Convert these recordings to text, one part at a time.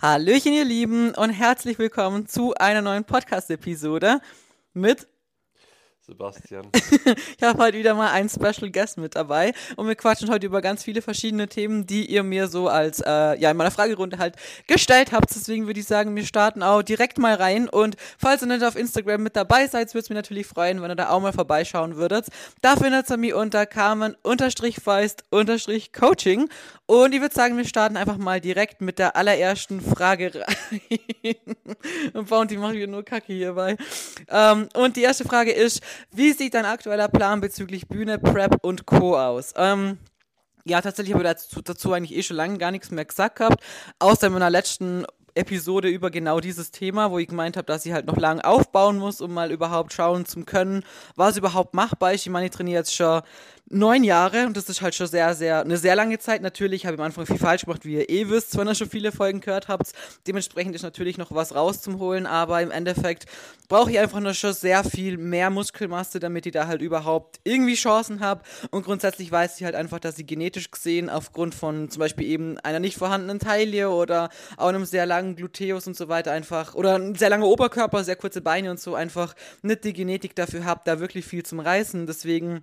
Hallöchen, ihr Lieben, und herzlich willkommen zu einer neuen Podcast-Episode mit Sebastian. ich habe heute wieder mal einen Special Guest mit dabei und wir quatschen heute über ganz viele verschiedene Themen, die ihr mir so als, äh, ja, in meiner Fragerunde halt gestellt habt. Deswegen würde ich sagen, wir starten auch direkt mal rein und falls ihr nicht auf Instagram mit dabei seid, würde es mich natürlich freuen, wenn ihr da auch mal vorbeischauen würdet. Da findet ihr mich unter Carmen-Feist-Coaching und ich würde sagen, wir starten einfach mal direkt mit der allerersten Frage rein. und Bounty macht hier nur Kacke hierbei. Ähm, und die erste Frage ist, wie sieht dein aktueller Plan bezüglich Bühne, Prep und Co. aus? Ähm, ja, tatsächlich habe ich dazu, dazu, eigentlich eh schon lange gar nichts mehr gesagt gehabt, außer in meiner letzten Episode über genau dieses Thema, wo ich gemeint habe, dass ich halt noch lange aufbauen muss, um mal überhaupt schauen zu können, was überhaupt machbar ist. Ich meine, ich trainiere jetzt schon neun Jahre und das ist halt schon sehr, sehr, eine sehr lange Zeit. Natürlich habe ich am Anfang viel falsch gemacht, wie ihr eh wisst, wenn ihr schon viele Folgen gehört habt. Dementsprechend ist natürlich noch was rauszuholen, aber im Endeffekt brauche ich einfach nur schon sehr viel mehr Muskelmasse, damit ich da halt überhaupt irgendwie Chancen habe. Und grundsätzlich weiß ich halt einfach, dass ich genetisch gesehen aufgrund von zum Beispiel eben einer nicht vorhandenen Taille oder auch einem sehr langen Gluteus und so weiter einfach oder ein sehr langer Oberkörper, sehr kurze Beine und so einfach nicht die Genetik dafür habe, da wirklich viel zum Reißen. Deswegen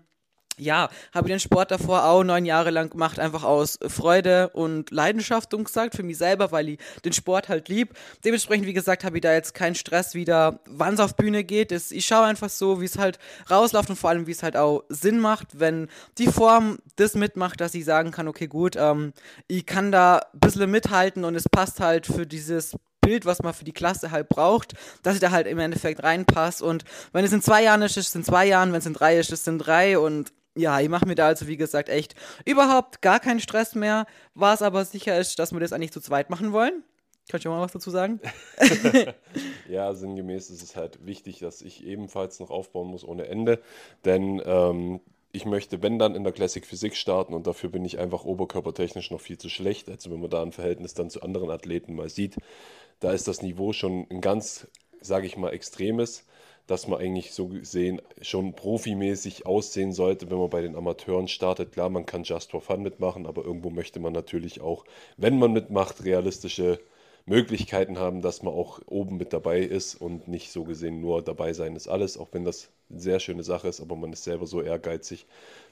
ja, habe ich den Sport davor auch neun Jahre lang gemacht, einfach aus Freude und Leidenschaft und gesagt, für mich selber, weil ich den Sport halt lieb. Dementsprechend, wie gesagt, habe ich da jetzt keinen Stress wieder, wann es auf Bühne geht. Ich schaue einfach so, wie es halt rausläuft und vor allem, wie es halt auch Sinn macht, wenn die Form das mitmacht, dass ich sagen kann, okay, gut, ähm, ich kann da ein bisschen mithalten und es passt halt für dieses Bild, was man für die Klasse halt braucht, dass ich da halt im Endeffekt reinpasse. Und wenn es in zwei Jahren ist, ist es in zwei Jahren, wenn es in drei ist, ist es in drei und ja, ich mache mir da also, wie gesagt, echt überhaupt gar keinen Stress mehr. Was aber sicher ist, dass wir das eigentlich zu zweit machen wollen. Kannst du mal was dazu sagen? ja, sinngemäß ist es halt wichtig, dass ich ebenfalls noch aufbauen muss ohne Ende. Denn ähm, ich möchte, wenn dann in der Classic Physik starten und dafür bin ich einfach oberkörpertechnisch noch viel zu schlecht. Also wenn man da ein Verhältnis dann zu anderen Athleten mal sieht, da ist das Niveau schon ein ganz, sage ich mal, extremes dass man eigentlich so gesehen schon profimäßig aussehen sollte, wenn man bei den Amateuren startet. Klar, man kann Just for Fun mitmachen, aber irgendwo möchte man natürlich auch, wenn man mitmacht, realistische Möglichkeiten haben, dass man auch oben mit dabei ist und nicht so gesehen nur dabei sein ist alles, auch wenn das eine sehr schöne Sache ist, aber man ist selber so ehrgeizig,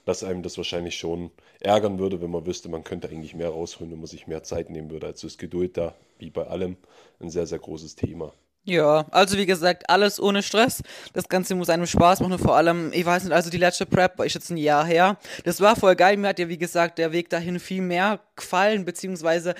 dass einem das wahrscheinlich schon ärgern würde, wenn man wüsste, man könnte eigentlich mehr rausholen, wenn man sich mehr Zeit nehmen würde. Also ist Geduld da, wie bei allem, ein sehr, sehr großes Thema. Ja, also wie gesagt, alles ohne Stress. Das Ganze muss einem Spaß machen und vor allem, ich weiß nicht, also die letzte Prep ist jetzt ein Jahr her. Das war voll geil. Mir hat ja, wie gesagt, der Weg dahin viel mehr gefallen, beziehungsweise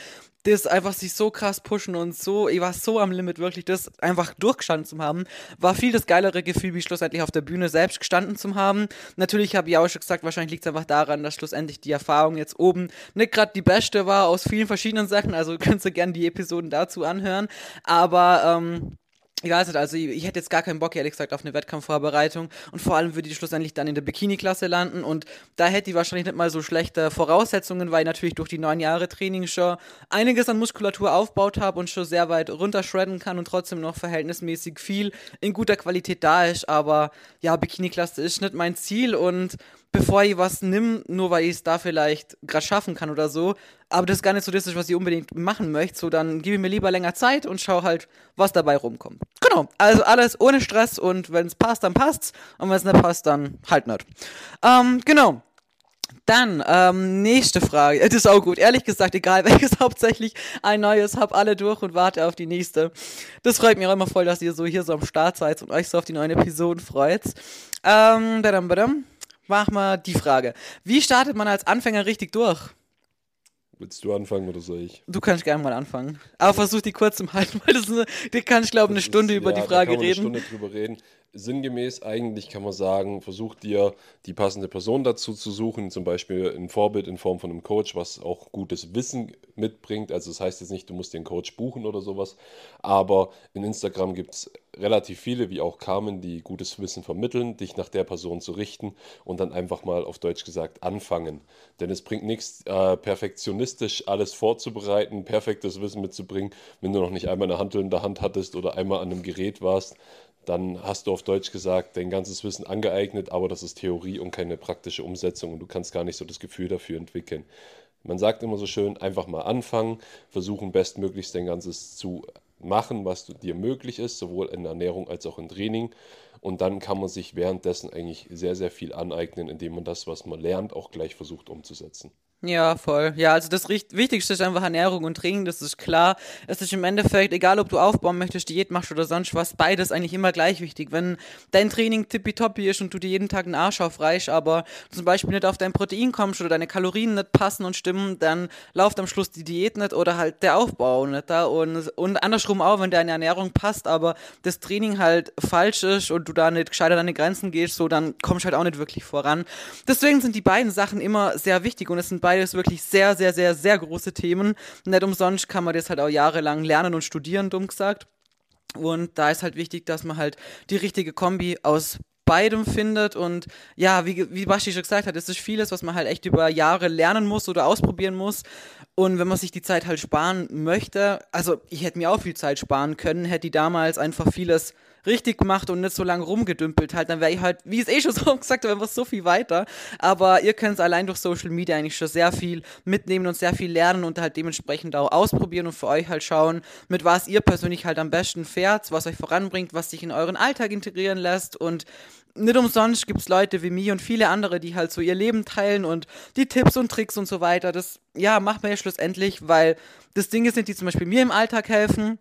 das einfach sich so krass pushen und so, ich war so am Limit, wirklich das einfach durchgestanden zu haben, war viel das geilere Gefühl, wie schlussendlich auf der Bühne selbst gestanden zu haben. Natürlich habe ich auch schon gesagt, wahrscheinlich liegt es einfach daran, dass schlussendlich die Erfahrung jetzt oben nicht gerade die beste war aus vielen verschiedenen Sachen, also könnt ihr gerne die Episoden dazu anhören, aber ähm, ich weiß nicht, also ich, ich, hätte jetzt gar keinen Bock, ehrlich gesagt, auf eine Wettkampfvorbereitung. Und vor allem würde ich schlussendlich dann in der Bikini-Klasse landen. Und da hätte ich wahrscheinlich nicht mal so schlechte Voraussetzungen, weil ich natürlich durch die neun Jahre Training schon einiges an Muskulatur aufgebaut habe und schon sehr weit runterschredden kann und trotzdem noch verhältnismäßig viel in guter Qualität da ist. Aber ja, Bikini-Klasse ist nicht mein Ziel und bevor ich was nimm, nur weil ich es da vielleicht gerade schaffen kann oder so, aber das ist gar nicht so das, was ich unbedingt machen möchte, so dann gebe ich mir lieber länger Zeit und schau halt, was dabei rumkommt. Genau, also alles ohne Stress und wenn es passt, dann passt's und wenn es nicht passt, dann halt nicht. Ähm, genau. Dann, ähm, nächste Frage. Das ist auch gut. Ehrlich gesagt, egal welches, hauptsächlich ein neues, hab alle durch und warte auf die nächste. Das freut mich auch immer voll, dass ihr so hier so am Start seid und euch so auf die neuen Episoden freut. Ähm, badam, badam mach mal die Frage. Wie startet man als Anfänger richtig durch? Willst du anfangen oder soll ich? Du kannst gerne mal anfangen. Aber versuch die kurz zu halten, weil das eine, die kann ich glaube eine Stunde ist, über ja, die Frage da kann man reden. Eine Stunde drüber reden sinngemäß eigentlich kann man sagen, versuch dir die passende Person dazu zu suchen, zum Beispiel ein Vorbild in Form von einem Coach, was auch gutes Wissen mitbringt. Also das heißt jetzt nicht, du musst den Coach buchen oder sowas, aber in Instagram gibt es relativ viele, wie auch Carmen, die gutes Wissen vermitteln, dich nach der Person zu richten und dann einfach mal auf Deutsch gesagt anfangen. Denn es bringt nichts, äh, perfektionistisch alles vorzubereiten, perfektes Wissen mitzubringen, wenn du noch nicht einmal eine Handel in der Hand hattest oder einmal an einem Gerät warst, dann hast du auf Deutsch gesagt dein ganzes Wissen angeeignet, aber das ist Theorie und keine praktische Umsetzung und du kannst gar nicht so das Gefühl dafür entwickeln. Man sagt immer so schön, einfach mal anfangen, versuchen bestmöglichst dein Ganzes zu machen, was dir möglich ist, sowohl in Ernährung als auch im Training. Und dann kann man sich währenddessen eigentlich sehr, sehr viel aneignen, indem man das, was man lernt, auch gleich versucht umzusetzen. Ja, voll. Ja, also das Wichtigste ist einfach Ernährung und Training, das ist klar. Es ist im Endeffekt, egal ob du aufbauen möchtest, Diät machst oder sonst was, beides eigentlich immer gleich wichtig. Wenn dein Training tippitoppi ist und du dir jeden Tag einen Arsch aufreichst, aber zum Beispiel nicht auf dein Protein kommst oder deine Kalorien nicht passen und stimmen, dann läuft am Schluss die Diät nicht oder halt der Aufbau nicht da. Und, und andersrum auch, wenn deine Ernährung passt, aber das Training halt falsch ist und du da nicht gescheiter deine Grenzen gehst, so, dann kommst du halt auch nicht wirklich voran. Deswegen sind die beiden Sachen immer sehr wichtig und es sind beide beides wirklich sehr, sehr, sehr, sehr große Themen. Nicht umsonst kann man das halt auch jahrelang lernen und studieren, dumm gesagt. Und da ist halt wichtig, dass man halt die richtige Kombi aus beidem findet und ja, wie, wie Basti schon gesagt hat, es ist vieles, was man halt echt über Jahre lernen muss oder ausprobieren muss und wenn man sich die Zeit halt sparen möchte, also ich hätte mir auch viel Zeit sparen können, hätte die damals einfach vieles richtig gemacht und nicht so lange rumgedümpelt halt, dann wäre ich halt, wie es eh schon so gesagt habe, einfach so viel weiter. Aber ihr könnt allein durch Social Media eigentlich schon sehr viel mitnehmen und sehr viel lernen und halt dementsprechend auch ausprobieren und für euch halt schauen, mit was ihr persönlich halt am besten fährt, was euch voranbringt, was sich in euren Alltag integrieren lässt und nicht umsonst gibt es Leute wie mich und viele andere, die halt so ihr Leben teilen und die Tipps und Tricks und so weiter. Das, ja, macht man ja schlussendlich, weil das Dinge sind, die zum Beispiel mir im Alltag helfen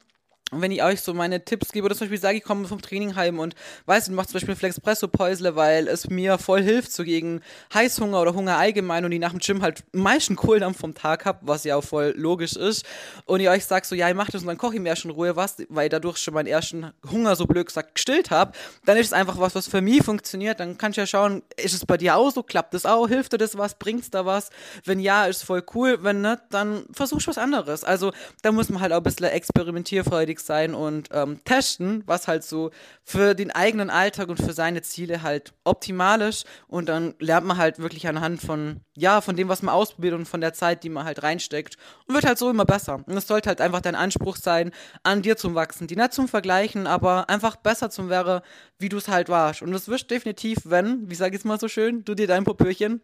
und wenn ich euch so meine Tipps gebe, oder zum Beispiel sage, ich komme vom Training heim und weiß, du machst zum Beispiel Flexpresso-Päusle, weil es mir voll hilft, so gegen Heißhunger oder Hunger allgemein und ich nach dem Gym halt meisten Kohldampf vom Tag habe, was ja auch voll logisch ist. Und ich euch sage so, ja, ich mach das und dann koche ich mir schon Ruhe was, weil ich dadurch schon meinen ersten Hunger, so blöd gesagt, gestillt habe. Dann ist es einfach was, was für mich funktioniert. Dann kannst du ja schauen, ist es bei dir auch so? Klappt das auch? Hilft dir das was? Bringt's da was? Wenn ja, ist voll cool. Wenn nicht, dann versuchst du was anderes. Also da muss man halt auch ein bisschen experimentierfreudig sein und ähm, testen, was halt so für den eigenen Alltag und für seine Ziele halt optimal ist. Und dann lernt man halt wirklich anhand von, ja, von dem, was man ausprobiert und von der Zeit, die man halt reinsteckt und wird halt so immer besser. Und es sollte halt einfach dein Anspruch sein, an dir zum Wachsen. Die nicht zum Vergleichen, aber einfach besser zum wäre, wie du es halt warst. Und das wirst definitiv, wenn, wie sag ich es mal so schön, du dir dein Popöchen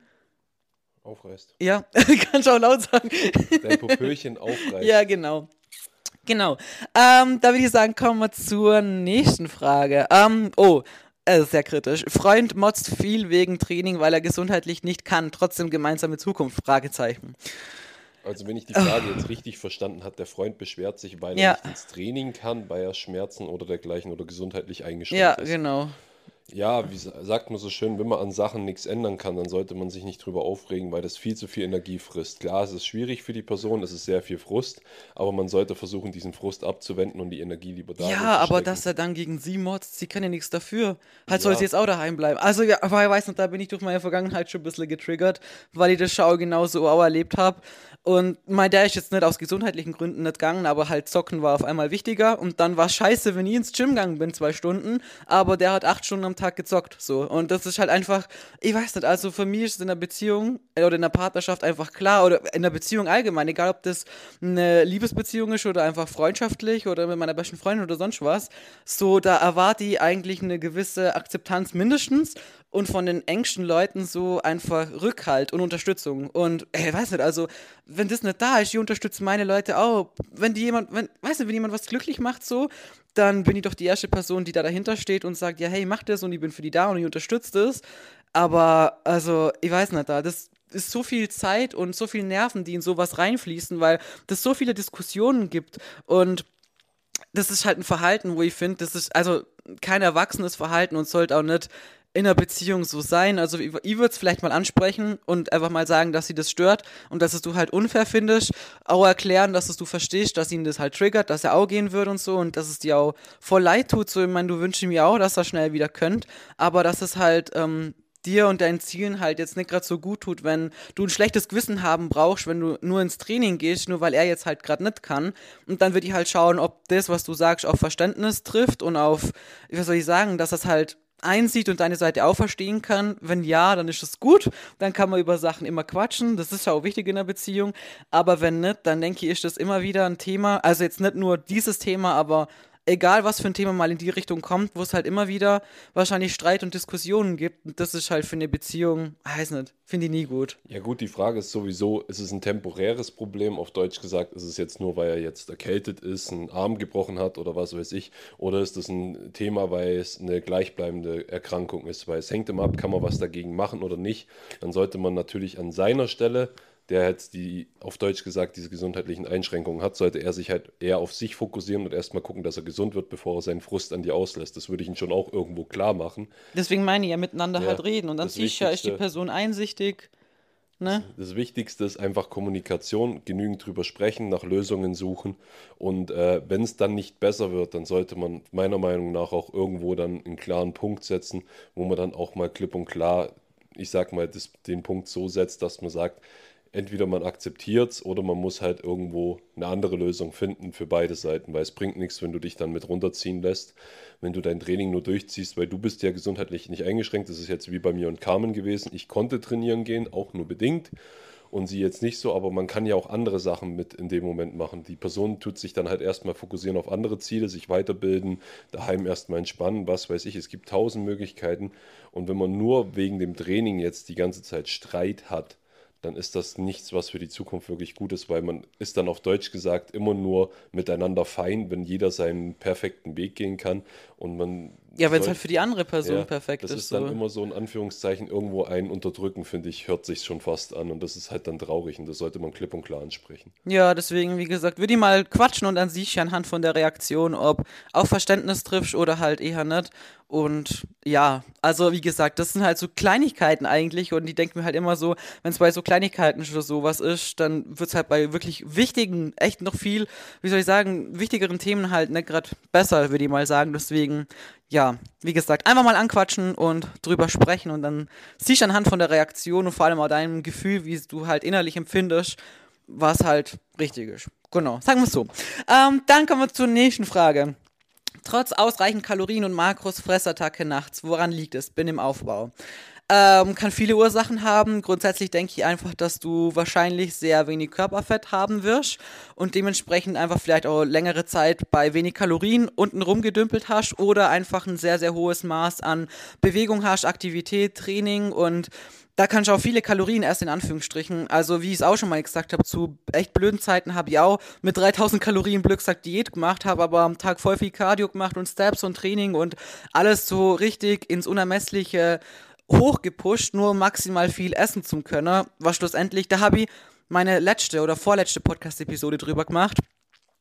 aufreißt. Ja, kannst du auch laut sagen. Dein Popöchen aufreißt. Ja, genau. Genau. Ähm, da würde ich sagen, kommen wir zur nächsten Frage. Ähm, oh, äh, sehr kritisch. Freund motzt viel wegen Training, weil er gesundheitlich nicht kann. Trotzdem gemeinsame Zukunft? Fragezeichen. Also wenn ich die Frage oh. jetzt richtig verstanden habe, der Freund beschwert sich, weil ja. er nicht ins Training kann, weil er Schmerzen oder dergleichen oder gesundheitlich eingeschränkt ja, ist. Ja, genau. Ja, wie sagt man so schön, wenn man an Sachen nichts ändern kann, dann sollte man sich nicht drüber aufregen, weil das viel zu viel Energie frisst. Klar, es ist schwierig für die Person, es ist sehr viel Frust, aber man sollte versuchen, diesen Frust abzuwenden und die Energie lieber da Ja, aber dass er dann gegen sie motzt, sie kann ja nichts dafür. Halt soll sie jetzt auch daheim bleiben. Also, ja, aber ich weiß nicht, da bin ich durch meine Vergangenheit schon ein bisschen getriggert, weil ich das Schau genauso auch erlebt habe. Und mein der ist jetzt nicht aus gesundheitlichen Gründen nicht gegangen, aber halt Zocken war auf einmal wichtiger. Und dann war es scheiße, wenn ich ins Gym gegangen bin, zwei Stunden. Aber der hat acht Stunden am Tag gezockt. So. Und das ist halt einfach, ich weiß nicht, also für mich ist in der Beziehung äh, oder in der Partnerschaft einfach klar, oder in der Beziehung allgemein, egal ob das eine Liebesbeziehung ist oder einfach freundschaftlich oder mit meiner besten Freundin oder sonst was, so da erwarte ich eigentlich eine gewisse Akzeptanz mindestens und von den engsten Leuten so einfach Rückhalt und Unterstützung. Und ey, weiß nicht, also, wenn das nicht da ist, ich unterstütze meine Leute auch. Wenn die jemand, wenn, weiß nicht, wenn jemand was glücklich macht, so, dann bin ich doch die erste Person, die da dahinter steht und sagt, ja, hey, mach das und ich bin für die da und ich unterstütze das. Aber, also, ich weiß nicht, da, das ist so viel Zeit und so viel Nerven, die in sowas reinfließen, weil es so viele Diskussionen gibt und das ist halt ein Verhalten, wo ich finde, das ist also kein erwachsenes Verhalten und sollte auch nicht in einer Beziehung so sein. Also ich, würde es vielleicht mal ansprechen und einfach mal sagen, dass sie das stört und dass es du halt unfair findest. Auch erklären, dass es du verstehst, dass ihn das halt triggert, dass er auch gehen würde und so und dass es dir auch voll leid tut. So, ich meine, du wünschst mir auch, dass er schnell wieder könnt, aber dass es halt ähm, dir und deinen Zielen halt jetzt nicht gerade so gut tut, wenn du ein schlechtes Gewissen haben brauchst, wenn du nur ins Training gehst, nur weil er jetzt halt gerade nicht kann. Und dann würde ich halt schauen, ob das, was du sagst, auf Verständnis trifft und auf, wie soll ich sagen, dass das halt einsieht und deine Seite auch verstehen kann. Wenn ja, dann ist es gut. Dann kann man über Sachen immer quatschen. Das ist ja auch wichtig in der Beziehung. Aber wenn nicht, dann denke ich, ist das immer wieder ein Thema. Also jetzt nicht nur dieses Thema, aber egal was für ein Thema mal in die Richtung kommt, wo es halt immer wieder wahrscheinlich Streit und Diskussionen gibt. Und das ist halt für eine Beziehung, weiß nicht, finde ich nie gut. Ja gut, die Frage ist sowieso, ist es ein temporäres Problem? Auf Deutsch gesagt, ist es jetzt nur, weil er jetzt erkältet ist, einen Arm gebrochen hat oder was weiß ich? Oder ist das ein Thema, weil es eine gleichbleibende Erkrankung ist? Weil es hängt immer ab, kann man was dagegen machen oder nicht? Dann sollte man natürlich an seiner Stelle der jetzt die, auf Deutsch gesagt, diese gesundheitlichen Einschränkungen hat, sollte er sich halt eher auf sich fokussieren und erstmal gucken, dass er gesund wird, bevor er seinen Frust an dir auslässt. Das würde ich ihm schon auch irgendwo klar machen. Deswegen meine ich ja miteinander ja, halt reden und dann sicher ist die Person einsichtig. Ne? Das Wichtigste ist einfach Kommunikation, genügend drüber sprechen, nach Lösungen suchen und äh, wenn es dann nicht besser wird, dann sollte man meiner Meinung nach auch irgendwo dann einen klaren Punkt setzen, wo man dann auch mal klipp und klar, ich sag mal, das, den Punkt so setzt, dass man sagt, entweder man akzeptiert es oder man muss halt irgendwo eine andere Lösung finden für beide Seiten, weil es bringt nichts, wenn du dich dann mit runterziehen lässt, wenn du dein Training nur durchziehst, weil du bist ja gesundheitlich nicht eingeschränkt. Das ist jetzt wie bei mir und Carmen gewesen. Ich konnte trainieren gehen, auch nur bedingt und sie jetzt nicht so, aber man kann ja auch andere Sachen mit in dem Moment machen. Die Person tut sich dann halt erstmal fokussieren auf andere Ziele, sich weiterbilden, daheim erstmal entspannen, was weiß ich. Es gibt tausend Möglichkeiten und wenn man nur wegen dem Training jetzt die ganze Zeit Streit hat, dann ist das nichts, was für die Zukunft wirklich gut ist, weil man ist dann auf Deutsch gesagt immer nur miteinander fein, wenn jeder seinen perfekten Weg gehen kann. Und man ja, wenn es halt für die andere Person ja, perfekt ist. Das ist dann so. immer so in Anführungszeichen irgendwo ein Unterdrücken, finde ich, hört sich schon fast an. Und das ist halt dann traurig und das sollte man klipp und klar ansprechen. Ja, deswegen, wie gesagt, würde ich mal quatschen und dann siehst du anhand von der Reaktion, ob auf Verständnis triffst oder halt eher nicht. Und ja, also wie gesagt, das sind halt so Kleinigkeiten eigentlich und die denken mir halt immer so, wenn es bei so Kleinigkeiten oder sowas ist, dann wird es halt bei wirklich wichtigen, echt noch viel, wie soll ich sagen, wichtigeren Themen halt nicht gerade besser, würde ich mal sagen. Deswegen ja, wie gesagt, einfach mal anquatschen und drüber sprechen und dann siehst du anhand von der Reaktion und vor allem auch deinem Gefühl, wie du halt innerlich empfindest, was halt richtig ist. Genau, sagen wir es so. Ähm, dann kommen wir zur nächsten Frage. Trotz ausreichend Kalorien und Makros Fressattacke nachts, woran liegt es? Bin im Aufbau. Ähm, kann viele Ursachen haben. Grundsätzlich denke ich einfach, dass du wahrscheinlich sehr wenig Körperfett haben wirst und dementsprechend einfach vielleicht auch längere Zeit bei wenig Kalorien unten rumgedümpelt hast oder einfach ein sehr, sehr hohes Maß an Bewegung hast, Aktivität, Training und da kannst du auch viele Kalorien erst in Anführungsstrichen. Also wie ich es auch schon mal gesagt habe, zu echt blöden Zeiten habe ich auch mit 3000 Kalorien Blöcksack Diät gemacht, habe aber am Tag voll viel Cardio gemacht und Steps und Training und alles so richtig ins Unermessliche hochgepusht, nur maximal viel essen zu können. Was schlussendlich, da habe ich meine letzte oder vorletzte Podcast-Episode drüber gemacht.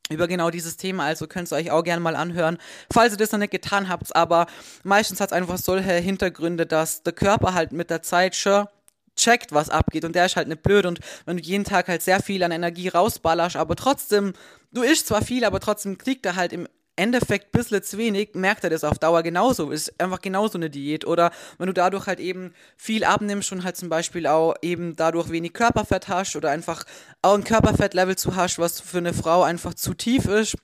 Über genau dieses Thema, also könnt ihr euch auch gerne mal anhören, falls ihr das noch nicht getan habt. Aber meistens hat es einfach solche Hintergründe, dass der Körper halt mit der Zeit schon checkt, was abgeht und der ist halt nicht blöd und wenn du jeden Tag halt sehr viel an Energie rausballerst, aber trotzdem, du isst zwar viel, aber trotzdem kriegt er halt im Endeffekt ein bisschen wenig, merkt er das auf Dauer genauso. Ist einfach genauso eine Diät. Oder wenn du dadurch halt eben viel abnimmst und halt zum Beispiel auch eben dadurch wenig Körperfett hast oder einfach auch ein Körperfettlevel zu hast, was für eine Frau einfach zu tief ist,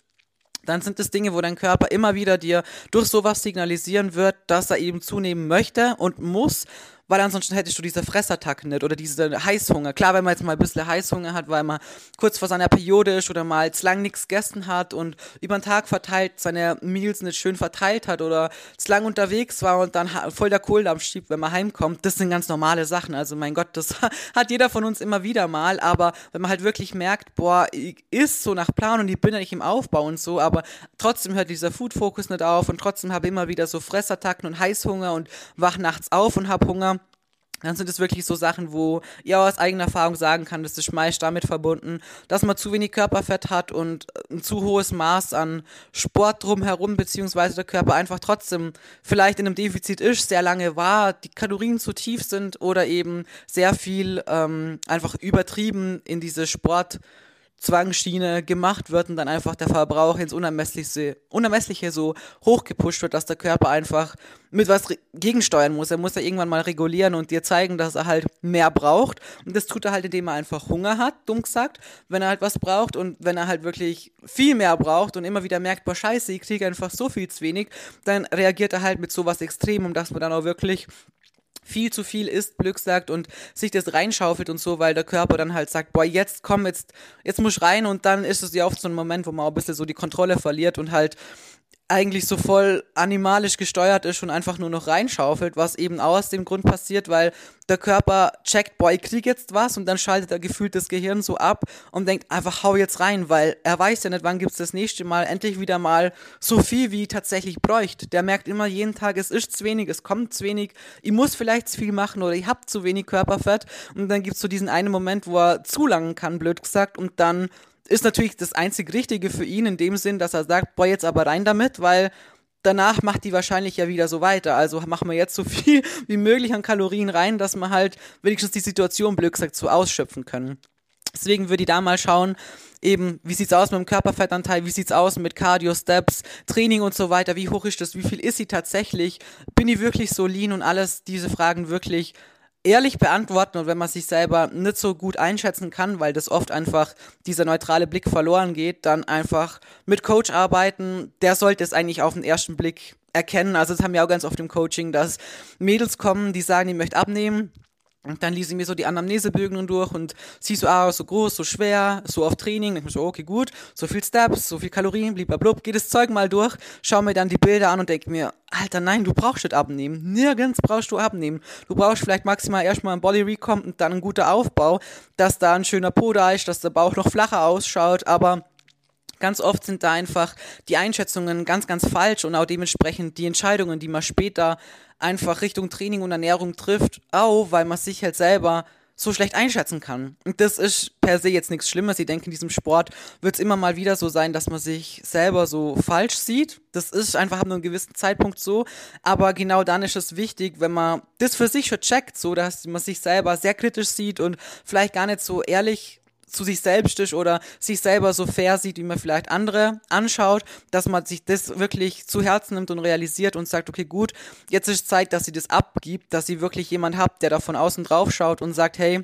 dann sind es Dinge, wo dein Körper immer wieder dir durch sowas signalisieren wird, dass er eben zunehmen möchte und muss, weil ansonsten hättest du diese Fressattacken nicht oder diese Heißhunger. Klar, wenn man jetzt mal ein bisschen Heißhunger hat, weil man kurz vor seiner Periode ist oder mal zu lang nichts gegessen hat und über den Tag verteilt seine Meals nicht schön verteilt hat oder zu lang unterwegs war und dann voll der Kohldampf schiebt, wenn man heimkommt, das sind ganz normale Sachen. Also mein Gott, das hat jeder von uns immer wieder mal, aber wenn man halt wirklich merkt, boah, ich ist so nach Plan und ich bin ja nicht im Aufbau und so, aber trotzdem hört dieser Food-Fokus nicht auf und trotzdem habe ich immer wieder so Fressattacken und Heißhunger und wach nachts auf und habe Hunger dann sind es wirklich so Sachen, wo ihr aus eigener Erfahrung sagen kann, dass das meist damit verbunden, dass man zu wenig Körperfett hat und ein zu hohes Maß an Sport drumherum, beziehungsweise der Körper einfach trotzdem vielleicht in einem Defizit ist, sehr lange war, die Kalorien zu tief sind oder eben sehr viel ähm, einfach übertrieben in diese Sport- Zwangsschiene gemacht wird und dann einfach der Verbrauch ins Unermessliche, Unermessliche so hochgepusht wird, dass der Körper einfach mit was gegensteuern muss. Er muss ja irgendwann mal regulieren und dir zeigen, dass er halt mehr braucht. Und das tut er halt, indem er einfach Hunger hat, dumm gesagt, wenn er halt was braucht und wenn er halt wirklich viel mehr braucht und immer wieder merkt, boah, scheiße, ich kriege einfach so viel zu wenig, dann reagiert er halt mit sowas Extremem, dass man dann auch wirklich viel zu viel isst, Glück sagt und sich das reinschaufelt und so, weil der Körper dann halt sagt, boah, jetzt komm, jetzt, jetzt muss ich rein und dann ist es ja oft so ein Moment, wo man auch ein bisschen so die Kontrolle verliert und halt eigentlich so voll animalisch gesteuert ist und einfach nur noch reinschaufelt, was eben aus dem Grund passiert, weil der Körper checkt, ich krieg jetzt was und dann schaltet er gefühlt das Gehirn so ab und denkt einfach, hau jetzt rein, weil er weiß ja nicht, wann gibt's das nächste Mal endlich wieder mal so viel, wie tatsächlich bräuchte. Der merkt immer jeden Tag, es ist zu wenig, es kommt zu wenig, ich muss vielleicht zu viel machen oder ich hab zu wenig Körperfett und dann gibt's so diesen einen Moment, wo er zu langen kann, blöd gesagt, und dann ist natürlich das einzig Richtige für ihn in dem Sinn, dass er sagt, boah, jetzt aber rein damit, weil danach macht die wahrscheinlich ja wieder so weiter. Also machen wir jetzt so viel wie möglich an Kalorien rein, dass wir halt wenigstens die Situation, blöd gesagt, so ausschöpfen können. Deswegen würde ich da mal schauen, eben, wie sieht's aus mit dem Körperfettanteil, wie sieht's aus mit Cardio, Steps, Training und so weiter, wie hoch ist das, wie viel ist sie tatsächlich, bin ich wirklich so lean und alles diese Fragen wirklich ehrlich beantworten und wenn man sich selber nicht so gut einschätzen kann, weil das oft einfach dieser neutrale Blick verloren geht, dann einfach mit Coach arbeiten. Der sollte es eigentlich auf den ersten Blick erkennen. Also das haben wir auch ganz oft im Coaching, dass Mädels kommen, die sagen, ich möchte abnehmen und dann ließ ich mir so die Anamnesebögen durch und sie so, ah, so groß, so schwer, so auf Training. Ich mir so, okay, gut, so viel Steps, so viel Kalorien, blablabla, geht das Zeug mal durch, schau mir dann die Bilder an und denke mir, Alter, nein, du brauchst nicht abnehmen. Nirgends brauchst du abnehmen. Du brauchst vielleicht maximal erstmal ein Body Recomp und dann ein guter Aufbau, dass da ein schöner Po da ist, dass der Bauch noch flacher ausschaut, aber ganz oft sind da einfach die Einschätzungen ganz, ganz falsch und auch dementsprechend die Entscheidungen, die man später einfach Richtung Training und Ernährung trifft, auch weil man sich halt selber so schlecht einschätzen kann. Und das ist per se jetzt nichts Schlimmes. Ich denke, in diesem Sport wird es immer mal wieder so sein, dass man sich selber so falsch sieht. Das ist einfach ab einem gewissen Zeitpunkt so. Aber genau dann ist es wichtig, wenn man das für sich schon checkt, so dass man sich selber sehr kritisch sieht und vielleicht gar nicht so ehrlich zu sich selbst ist oder sich selber so fair sieht, wie man vielleicht andere anschaut, dass man sich das wirklich zu Herzen nimmt und realisiert und sagt, okay, gut, jetzt ist Zeit, dass sie das abgibt, dass sie wirklich jemand habt, der da von außen drauf schaut und sagt, hey,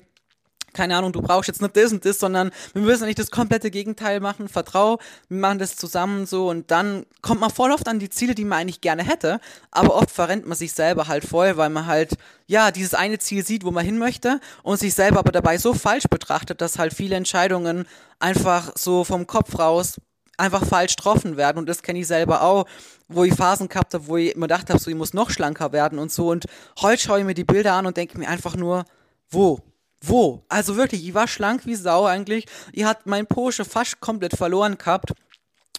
keine Ahnung, du brauchst jetzt nicht das und das, sondern wir müssen nicht das komplette Gegenteil machen. Vertrau, wir machen das zusammen so und dann kommt man voll oft an die Ziele, die man eigentlich gerne hätte, aber oft verrennt man sich selber halt voll, weil man halt, ja, dieses eine Ziel sieht, wo man hin möchte und sich selber aber dabei so falsch betrachtet, dass halt viele Entscheidungen einfach so vom Kopf raus einfach falsch getroffen werden und das kenne ich selber auch, wo ich Phasen gehabt habe, wo ich mir gedacht habe, so ich muss noch schlanker werden und so und heute schaue ich mir die Bilder an und denke mir einfach nur, wo? Wo? Also wirklich, ich war schlank wie Sau eigentlich. Ich hat mein Porsche fast komplett verloren gehabt.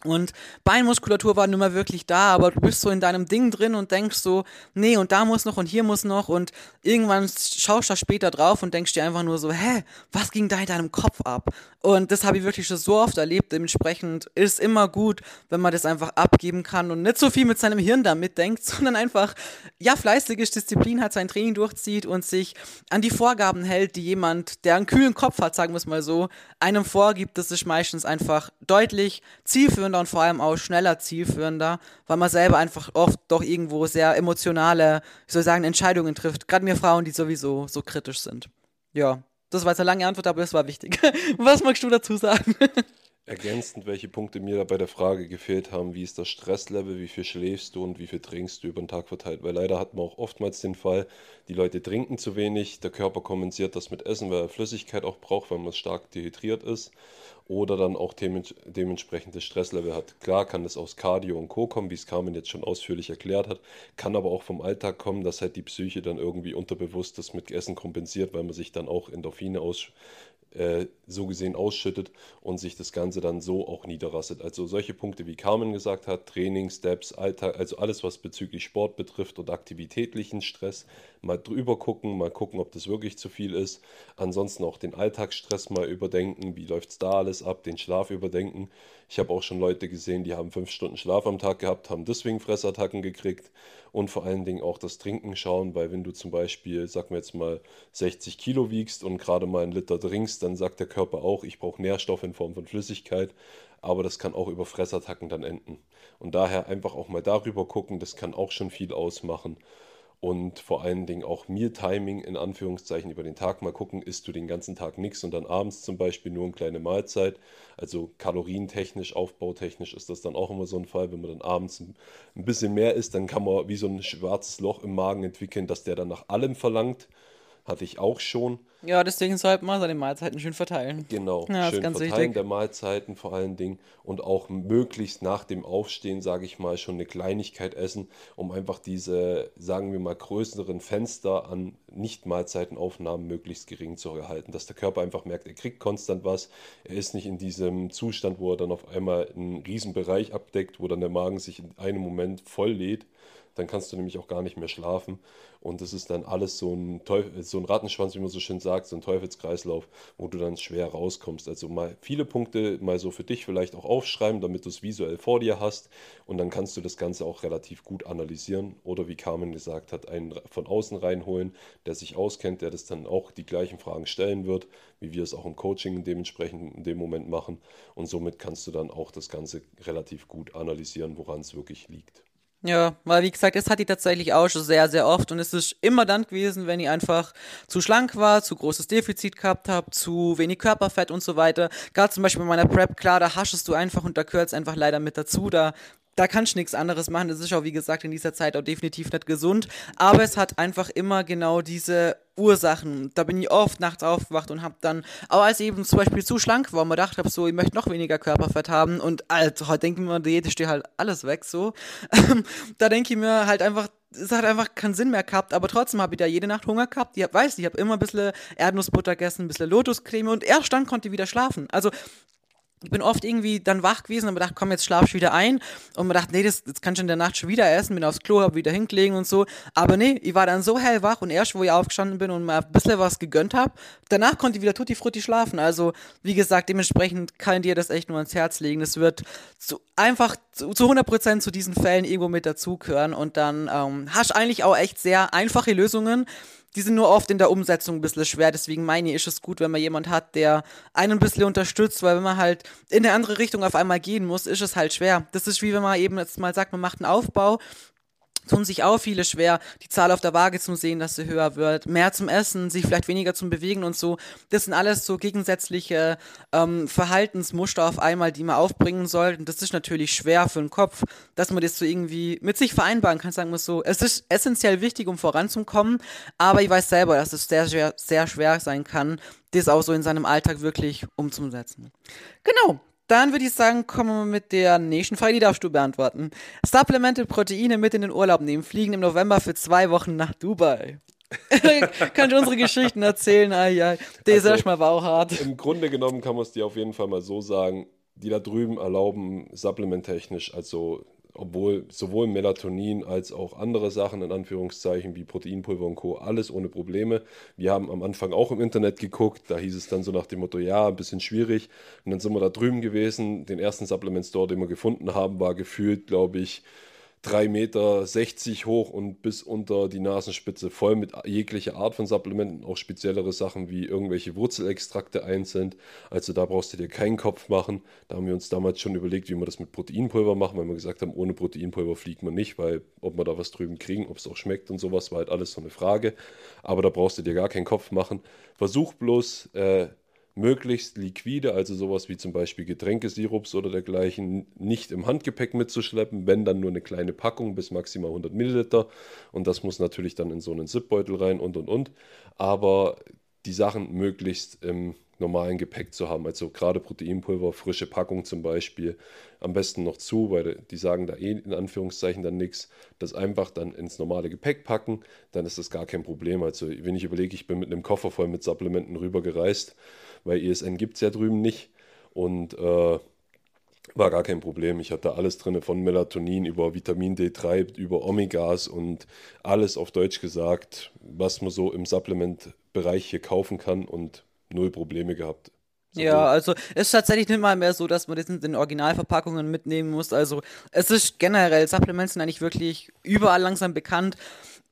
Und Beinmuskulatur war nun mal wirklich da, aber du bist so in deinem Ding drin und denkst so, nee, und da muss noch und hier muss noch und irgendwann schaust du später drauf und denkst dir einfach nur so, hä, was ging da in deinem Kopf ab? Und das habe ich wirklich schon so oft erlebt. Dementsprechend ist immer gut, wenn man das einfach abgeben kann und nicht so viel mit seinem Hirn da mitdenkt, sondern einfach, ja, fleißig ist, Disziplin hat, sein Training durchzieht und sich an die Vorgaben hält, die jemand, der einen kühlen Kopf hat, sagen wir es mal so, einem vorgibt. Das ist meistens einfach deutlich zielführend zielführender und vor allem auch schneller zielführender, weil man selber einfach oft doch irgendwo sehr emotionale, ich soll sagen, Entscheidungen trifft. Gerade mir Frauen, die sowieso so kritisch sind. Ja, das war jetzt eine lange Antwort, aber es war wichtig. Was magst du dazu sagen? Ergänzend, welche Punkte mir da bei der Frage gefehlt haben, wie ist das Stresslevel, wie viel schläfst du und wie viel trinkst du über den Tag verteilt? Weil leider hat man auch oftmals den Fall, die Leute trinken zu wenig, der Körper kompensiert das mit Essen, weil er Flüssigkeit auch braucht, weil man stark dehydriert ist oder dann auch dementsprechendes Stresslevel hat. Klar kann das aus Cardio und Co. kommen, wie es Carmen jetzt schon ausführlich erklärt hat, kann aber auch vom Alltag kommen, dass halt die Psyche dann irgendwie unterbewusst das mit Essen kompensiert, weil man sich dann auch Endorphine aus, äh, so gesehen ausschüttet und sich das Ganze dann so auch niederrasselt. Also solche Punkte, wie Carmen gesagt hat, Training, Steps, Alltag, also alles, was bezüglich Sport betrifft und aktivitätlichen Stress, mal drüber gucken, mal gucken, ob das wirklich zu viel ist. Ansonsten auch den Alltagsstress mal überdenken, wie läuft es da alles ab, den Schlaf überdenken. Ich habe auch schon Leute gesehen, die haben fünf Stunden Schlaf am Tag gehabt, haben deswegen Fressattacken gekriegt und vor allen Dingen auch das Trinken schauen, weil wenn du zum Beispiel, sagen wir jetzt mal, 60 Kilo wiegst und gerade mal einen Liter trinkst, dann sagt der Körper auch, ich brauche Nährstoffe in Form von Flüssigkeit, aber das kann auch über Fressattacken dann enden. Und daher einfach auch mal darüber gucken, das kann auch schon viel ausmachen und vor allen Dingen auch Meal-Timing in Anführungszeichen über den Tag mal gucken, isst du den ganzen Tag nichts und dann abends zum Beispiel nur eine kleine Mahlzeit. Also kalorientechnisch, aufbautechnisch ist das dann auch immer so ein Fall, wenn man dann abends ein bisschen mehr isst, dann kann man wie so ein schwarzes Loch im Magen entwickeln, dass der dann nach allem verlangt hatte ich auch schon. Ja, deswegen sollte man seine Mahlzeiten schön verteilen. Genau, Ja, schön ganz verteilen wichtig. der Mahlzeiten vor allen Dingen und auch möglichst nach dem Aufstehen, sage ich mal, schon eine Kleinigkeit essen, um einfach diese, sagen wir mal, größeren Fenster an Nicht-Mahlzeitenaufnahmen möglichst gering zu erhalten, dass der Körper einfach merkt, er kriegt konstant was, er ist nicht in diesem Zustand, wo er dann auf einmal einen riesen Bereich abdeckt, wo dann der Magen sich in einem Moment voll lädt dann kannst du nämlich auch gar nicht mehr schlafen. Und das ist dann alles so ein, Teufel, so ein Rattenschwanz, wie man so schön sagt, so ein Teufelskreislauf, wo du dann schwer rauskommst. Also mal viele Punkte mal so für dich vielleicht auch aufschreiben, damit du es visuell vor dir hast. Und dann kannst du das Ganze auch relativ gut analysieren. Oder wie Carmen gesagt hat, einen von außen reinholen, der sich auskennt, der das dann auch die gleichen Fragen stellen wird, wie wir es auch im Coaching dementsprechend in dem Moment machen. Und somit kannst du dann auch das Ganze relativ gut analysieren, woran es wirklich liegt. Ja, weil wie gesagt, es hat die tatsächlich auch schon sehr, sehr oft und es ist immer dann gewesen, wenn ich einfach zu schlank war, zu großes Defizit gehabt habe, zu wenig Körperfett und so weiter. Gerade zum Beispiel bei meiner Prep, klar, da haschest du einfach und da gehört es einfach leider mit dazu, da da kannst du nichts anderes machen. Das ist auch, wie gesagt, in dieser Zeit auch definitiv nicht gesund. Aber es hat einfach immer genau diese Ursachen. Da bin ich oft nachts aufgewacht und habe dann, auch als ich eben zum Beispiel zu schlank war, und mir gedacht habe, so, ich möchte noch weniger Körperfett haben und also, heute denke ich mir, Diät steht halt alles weg, so. da denke ich mir halt einfach, es hat einfach keinen Sinn mehr gehabt, aber trotzdem habe ich da jede Nacht Hunger gehabt. Ich hab, weiß, ich habe immer ein bisschen Erdnussbutter gegessen, ein bisschen Lotuscreme und erst dann konnte ich wieder schlafen. Also ich bin oft irgendwie dann wach gewesen und mir gedacht, komm, jetzt schlafst du wieder ein. Und mir gedacht, nee, das, das kannst du in der Nacht schon wieder essen, bin aufs Klo, hab wieder hingelegen und so. Aber nee, ich war dann so hellwach und erst, wo ich aufgestanden bin und mal ein bisschen was gegönnt habe, danach konnte ich wieder tutti frutti schlafen. Also, wie gesagt, dementsprechend kann ich dir das echt nur ans Herz legen. Das wird zu, einfach zu, zu 100% zu diesen Fällen irgendwo mit dazugehören und dann ähm, hast eigentlich auch echt sehr einfache Lösungen die sind nur oft in der Umsetzung ein bisschen schwer. Deswegen meine ich, ist es gut, wenn man jemand hat, der einen ein bisschen unterstützt, weil wenn man halt in eine andere Richtung auf einmal gehen muss, ist es halt schwer. Das ist wie wenn man eben jetzt mal sagt, man macht einen Aufbau tun sich auch viele schwer, die Zahl auf der Waage zu sehen, dass sie höher wird, mehr zum Essen, sich vielleicht weniger zum Bewegen und so. Das sind alles so gegensätzliche ähm, Verhaltensmuster auf einmal, die man aufbringen soll. Und das ist natürlich schwer für den Kopf, dass man das so irgendwie mit sich vereinbaren kann, sagen wir so. Es ist essentiell wichtig, um voranzukommen, aber ich weiß selber, dass es sehr schwer, sehr schwer sein kann, das auch so in seinem Alltag wirklich umzusetzen. Genau, dann würde ich sagen, kommen wir mit der nächsten Frage, die darfst du beantworten. Supplemented Proteine mit in den Urlaub nehmen, fliegen im November für zwei Wochen nach Dubai. Kannst du unsere Geschichten erzählen? Ah, ja. Der ist Also, erstmal bauhart. Im Grunde genommen kann man es dir auf jeden Fall mal so sagen, die da drüben erlauben supplementtechnisch, also obwohl sowohl Melatonin als auch andere Sachen in Anführungszeichen wie Proteinpulver und Co. alles ohne Probleme. Wir haben am Anfang auch im Internet geguckt, da hieß es dann so nach dem Motto, ja, ein bisschen schwierig. Und dann sind wir da drüben gewesen. Den ersten Supplement Store, den wir gefunden haben, war gefühlt, glaube ich, 3,60 Meter hoch und bis unter die Nasenspitze voll mit jeglicher Art von Supplementen, auch speziellere Sachen wie irgendwelche Wurzelextrakte einzeln. Also da brauchst du dir keinen Kopf machen. Da haben wir uns damals schon überlegt, wie wir das mit Proteinpulver machen, weil wir gesagt haben, ohne Proteinpulver fliegt man nicht, weil ob wir da was drüben kriegen, ob es auch schmeckt und sowas, war halt alles so eine Frage. Aber da brauchst du dir gar keinen Kopf machen. Versuch bloß, äh, möglichst liquide, also sowas wie zum Beispiel Getränkesirups oder dergleichen, nicht im Handgepäck mitzuschleppen, wenn dann nur eine kleine Packung bis maximal 100 Milliliter. Und das muss natürlich dann in so einen Zipbeutel rein und und und. Aber die Sachen möglichst im normalen Gepäck zu haben, also gerade Proteinpulver, frische Packung zum Beispiel, am besten noch zu, weil die sagen da eh in Anführungszeichen dann nichts, das einfach dann ins normale Gepäck packen, dann ist das gar kein Problem. Also wenn ich überlege, ich bin mit einem Koffer voll mit Supplementen rübergereist, weil ESN gibt es ja drüben nicht und äh, war gar kein Problem. Ich hatte alles drin, von Melatonin über Vitamin D3, über Omegas und alles auf Deutsch gesagt, was man so im Supplement-Bereich hier kaufen kann und null Probleme gehabt. Ja, also es ist tatsächlich nicht mal mehr so, dass man das in den Originalverpackungen mitnehmen muss. Also es ist generell, Supplements sind eigentlich wirklich überall langsam bekannt.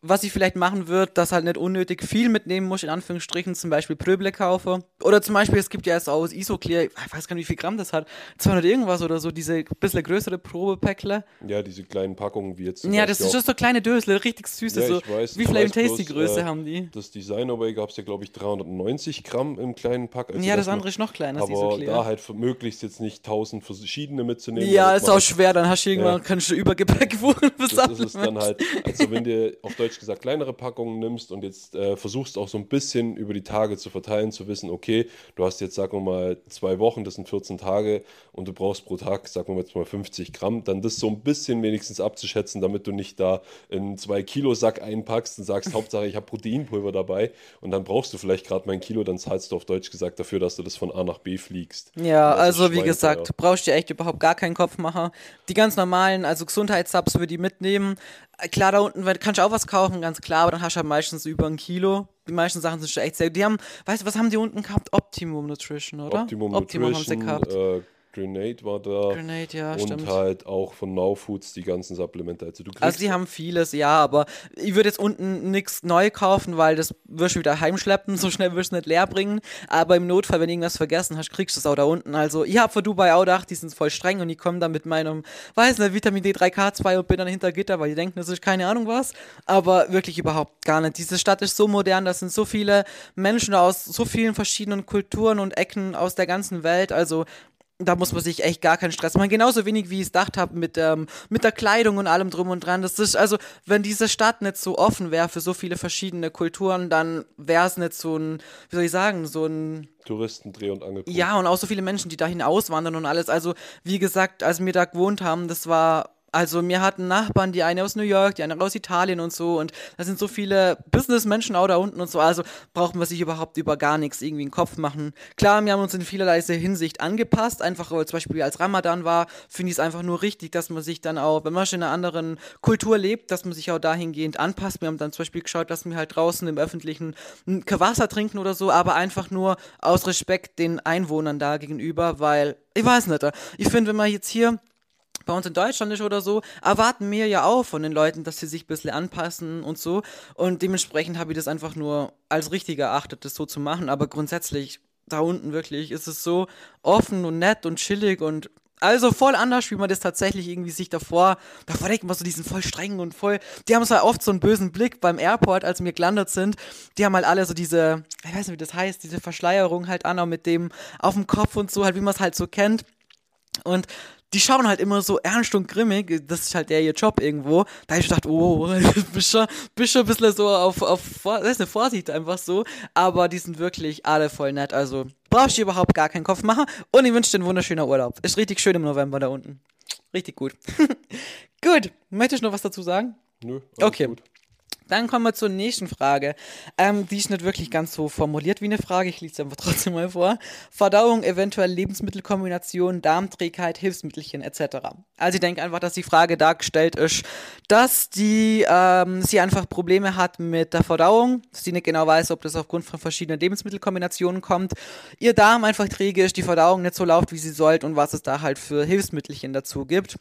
Was ich vielleicht machen würde, dass halt nicht unnötig viel mitnehmen muss, in Anführungsstrichen, zum Beispiel Pröble kaufe. Oder zum Beispiel, es gibt ja jetzt auch das Isoclear, ich weiß gar nicht, wie viel Gramm das hat, 200 irgendwas oder so, diese bisschen größere Probepäckle. Ja, diese kleinen Packungen wie jetzt. Ja, das ist just so kleine Dösle, richtig süße, Ja, so. ich weiß, wie Flame Tasty Größe äh, haben die. Das Designerway gab es ja, glaube ich, 390 Gramm im kleinen Pack. Also Ja, das man- andere ist noch kleiner, das Aber Isoclear. da halt möglichst jetzt nicht tausend verschiedene mitzunehmen. Ja, ist auch schwer, dann hast du irgendwann, Ja. kannst du Übergepäck wohnen. Das ist es dann halt, also wenn dir auf Deutsch Deutsch gesagt kleinere Packungen nimmst und jetzt äh, versuchst auch so ein bisschen über die Tage zu verteilen, zu wissen, okay, du hast jetzt, sagen wir mal, zwei Wochen, das sind 14 Tage und du brauchst pro Tag, sagen wir jetzt mal 50 Gramm, dann das so ein bisschen wenigstens abzuschätzen, damit du nicht da in zwei Kilo Sack einpackst und sagst, Hauptsache ich habe Proteinpulver dabei und dann brauchst du vielleicht gerade mal ein Kilo, dann zahlst du auf Deutsch gesagt dafür, dass du das von A nach B fliegst. Ja, also wie gesagt, brauchst du echt überhaupt gar keinen Kopf machen. Die ganz normalen, also Gesundheitssubs würde ich mitnehmen. Klar, da unten kannst du auch was kaufen, ganz klar, aber dann hast du halt meistens über ein Kilo. Die meisten Sachen sind schon echt sehr. Die haben, weißt du, was haben die unten gehabt? Optimum Nutrition, oder? Optimum, Optimum Nutrition, haben sie gehabt. Äh, Grenade war da. Grenade, ja, und stimmt. halt auch von Now Foods die ganzen Supplemente. Also, du also die haben vieles, ja, aber ich würde jetzt unten nichts neu kaufen, weil das wirst du wieder heimschleppen, so schnell wirst du nicht leer bringen. Aber im Notfall, wenn du irgendwas vergessen hast, kriegst du es auch da unten. Also ich habe für Dubai auch gedacht, die sind voll streng und ich komme dann mit meinem, weiß nicht, Vitamin D3K2 und bin dann hinter Gitter, weil die denken, das ist keine Ahnung was. Aber wirklich überhaupt gar nicht. Diese Stadt ist so modern, das sind so viele Menschen aus so vielen verschiedenen Kulturen und Ecken aus der ganzen Welt. Also da muss man sich echt gar keinen Stress machen. Genauso wenig, wie ich es gedacht habe, mit, ähm, mit der Kleidung und allem drum und dran. Das ist, also, wenn diese Stadt nicht so offen wäre für so viele verschiedene Kulturen, dann wäre es nicht so ein, wie soll ich sagen, so ein Touristendreh und Angelpunkt. Ja, und auch so viele Menschen, die dahin auswandern und alles. Also, wie gesagt, als wir da gewohnt haben, das war also mir hatten Nachbarn, die eine aus New York, die eine aus Italien und so und da sind so viele Businessmenschen auch da unten und so, also brauchen wir sich überhaupt über gar nichts irgendwie in den Kopf machen. Klar, wir haben uns in vielerlei Hinsicht angepasst, einfach weil zum Beispiel als Ramadan war, finde ich es einfach nur richtig, dass man sich dann auch, wenn man schon in einer anderen Kultur lebt, dass man sich auch dahingehend anpasst. Wir haben dann zum Beispiel geschaut, dass wir halt draußen im Öffentlichen Wasser trinken oder so, aber einfach nur aus Respekt den Einwohnern da gegenüber, weil, ich weiß nicht, ich finde, wenn man jetzt hier bei uns in Deutschland ist oder so, erwarten wir ja auch von den Leuten, dass sie sich ein bisschen anpassen und so. Und dementsprechend habe ich das einfach nur als richtig erachtet, das so zu machen. Aber grundsätzlich, da unten wirklich, ist es so offen und nett und chillig und also voll anders, wie man das tatsächlich irgendwie sich davor, davor denkt man so, die sind voll streng und voll, die haben halt oft so einen bösen Blick beim Airport, als wir gelandet sind, die haben halt alle so diese, ich weiß nicht, wie das heißt, diese Verschleierung halt an, auch mit dem auf dem Kopf und so, halt wie man es halt so kennt. Und die schauen halt immer so ernst und grimmig, das ist halt der ihr Job irgendwo. Da hab ich gedacht, oh, bist schon, bist schon ein bisschen so auf, auf das ist eine Vorsicht einfach so. Aber die sind wirklich alle voll nett. Also brauchst du überhaupt gar keinen Kopf machen. Und ich wünsche dir einen wunderschönen Urlaub. Ist richtig schön im November da unten. Richtig gut. gut. Möchtest du noch was dazu sagen? Nö. Okay. Gut. Dann kommen wir zur nächsten Frage. Ähm, die ist nicht wirklich ganz so formuliert wie eine Frage, ich lese sie einfach trotzdem mal vor. Verdauung, eventuell Lebensmittelkombination, Darmträgheit, Hilfsmittelchen etc. Also ich denke einfach, dass die Frage dargestellt ist, dass die, ähm, sie einfach Probleme hat mit der Verdauung, dass sie nicht genau weiß, ob das aufgrund von verschiedenen Lebensmittelkombinationen kommt, ihr Darm einfach träge ist, die Verdauung nicht so läuft, wie sie sollte und was es da halt für Hilfsmittelchen dazu gibt.